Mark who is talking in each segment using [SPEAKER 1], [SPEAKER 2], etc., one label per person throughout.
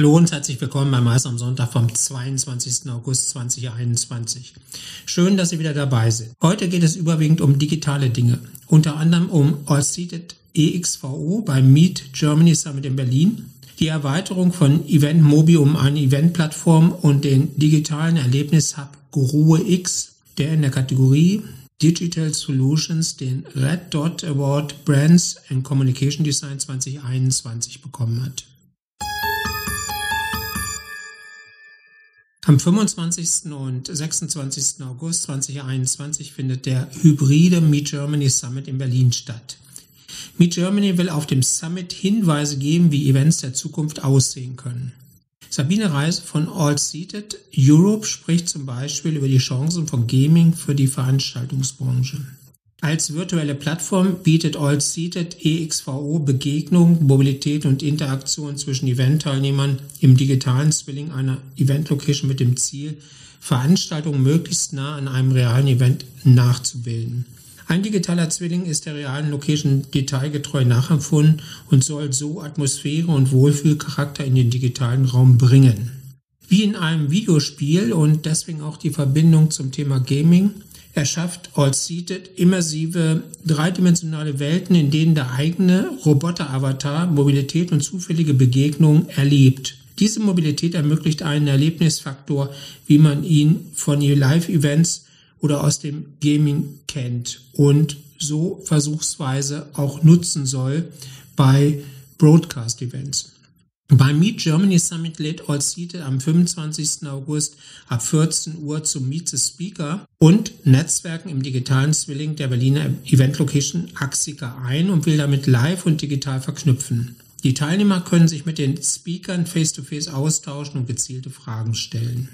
[SPEAKER 1] Hallo und herzlich willkommen beim Mais am Sonntag vom 22. August 2021. Schön, dass Sie wieder dabei sind. Heute geht es überwiegend um digitale Dinge, unter anderem um All-Seated EXVO beim Meet Germany Summit in Berlin, die Erweiterung von Event Mobi um eine Eventplattform und den digitalen Erlebnishub Grohe X, der in der Kategorie Digital Solutions den Red Dot Award Brands and Communication Design 2021 bekommen hat. Am 25. und 26. August 2021 findet der hybride Meet Germany Summit in Berlin statt. Meet Germany will auf dem Summit Hinweise geben, wie Events der Zukunft aussehen können. Sabine Reis von All Seated Europe spricht zum Beispiel über die Chancen von Gaming für die Veranstaltungsbranche. Als virtuelle Plattform bietet All-Seated EXVO Begegnung, Mobilität und Interaktion zwischen Eventteilnehmern im digitalen Zwilling einer Event-Location mit dem Ziel, Veranstaltungen möglichst nah an einem realen Event nachzubilden. Ein digitaler Zwilling ist der realen Location detailgetreu nachempfunden und soll so Atmosphäre und Wohlfühlcharakter in den digitalen Raum bringen. Wie in einem Videospiel und deswegen auch die Verbindung zum Thema Gaming er schafft All-Seated immersive, dreidimensionale Welten, in denen der eigene Roboter-Avatar Mobilität und zufällige Begegnungen erlebt. Diese Mobilität ermöglicht einen Erlebnisfaktor, wie man ihn von Live-Events oder aus dem Gaming kennt und so versuchsweise auch nutzen soll bei Broadcast-Events. Beim Meet Germany Summit lädt Allseated am 25. August ab 14 Uhr zum Meet the Speaker und Netzwerken im digitalen Zwilling der Berliner Event-Location Axica ein und will damit live und digital verknüpfen. Die Teilnehmer können sich mit den Speakern face-to-face -face austauschen und gezielte Fragen stellen.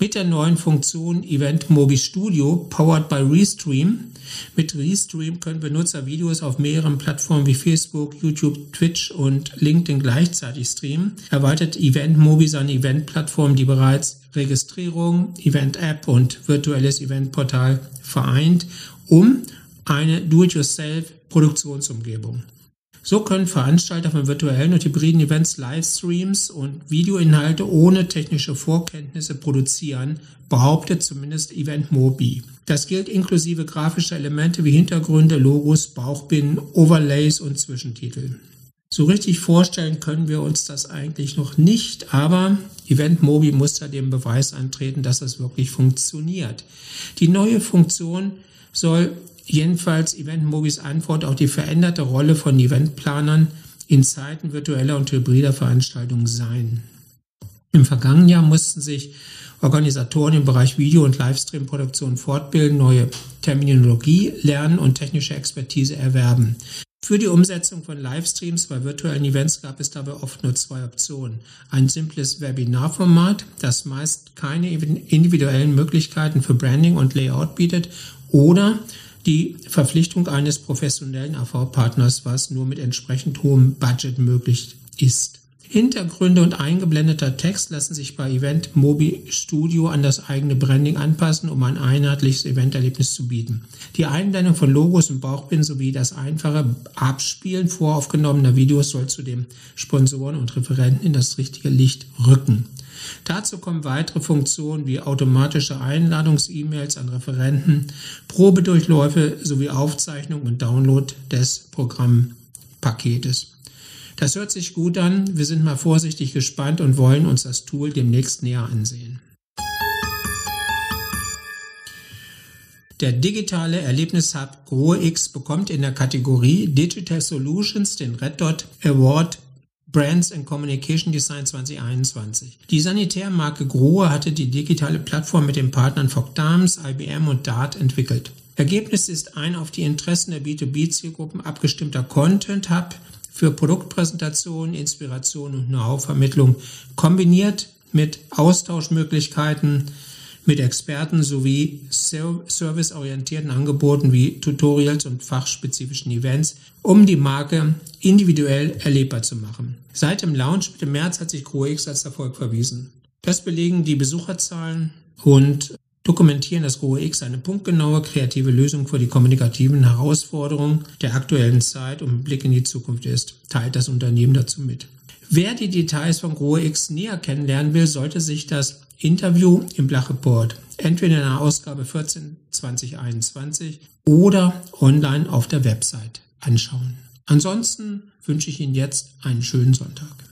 [SPEAKER 1] Mit der neuen Funktion Event Mobi Studio, powered by Restream. Mit Restream können Benutzer Videos auf mehreren Plattformen wie Facebook, YouTube, Twitch und LinkedIn gleichzeitig streamen. Erweitert Event Mobi seine Event-Plattform, die bereits Registrierung, Event-App und virtuelles Eventportal vereint, um eine Do-it-yourself-Produktionsumgebung. So können Veranstalter von virtuellen und hybriden Events Livestreams und Videoinhalte ohne technische Vorkenntnisse produzieren, behauptet zumindest Event Mobi. Das gilt inklusive grafischer Elemente wie Hintergründe, Logos, Bauchbinden, Overlays und Zwischentitel. So richtig vorstellen können wir uns das eigentlich noch nicht, aber Event Mobi muss da dem Beweis antreten, dass es wirklich funktioniert. Die neue Funktion soll jedenfalls Event Mobis Antwort auf die veränderte Rolle von Eventplanern in Zeiten virtueller und hybrider Veranstaltungen sein. Im vergangenen Jahr mussten sich Organisatoren im Bereich Video- und Livestream-Produktion fortbilden, neue Terminologie lernen und technische Expertise erwerben. Für die Umsetzung von Livestreams bei virtuellen Events gab es dabei oft nur zwei Optionen. Ein simples Webinarformat, das meist keine individuellen Möglichkeiten für Branding und Layout bietet, oder die Verpflichtung eines professionellen AV-Partners, was nur mit entsprechend hohem Budget möglich ist. Hintergründe und eingeblendeter Text lassen sich bei Event Mobi Studio an das eigene Branding anpassen, um ein einheitliches Eventerlebnis zu bieten. Die Einblendung von Logos und Bauchbinden sowie das einfache Abspielen voraufgenommener Videos soll zudem Sponsoren und Referenten in das richtige Licht rücken. Dazu kommen weitere Funktionen wie automatische Einladungs-E-Mails an Referenten, Probedurchläufe sowie Aufzeichnung und Download des Programmpaketes. Das hört sich gut an. Wir sind mal vorsichtig gespannt und wollen uns das Tool demnächst näher ansehen. Der digitale Erlebnishub GroX bekommt in der Kategorie Digital Solutions den Red Dot Award Brands and Communication Design 2021. Die Sanitärmarke Grohe hatte die digitale Plattform mit den Partnern Fock Dams, IBM und Dart entwickelt. Ergebnis ist ein auf die Interessen der B2B-Zielgruppen abgestimmter Content-Hub, für Produktpräsentation, Inspiration und Know-how-Vermittlung kombiniert mit Austauschmöglichkeiten mit Experten sowie serviceorientierten Angeboten wie Tutorials und fachspezifischen Events, um die Marke individuell erlebbar zu machen. Seit dem Launch Mitte März hat sich GroX als Erfolg verwiesen. Das belegen die Besucherzahlen und dokumentieren, dass GoX eine punktgenaue, kreative Lösung für die kommunikativen Herausforderungen der aktuellen Zeit und Blick in die Zukunft ist, teilt das Unternehmen dazu mit. Wer die Details von GoX näher kennenlernen will, sollte sich das Interview im Blach Report entweder in der Ausgabe 14 2021 oder online auf der Website anschauen. Ansonsten wünsche ich Ihnen jetzt einen schönen Sonntag.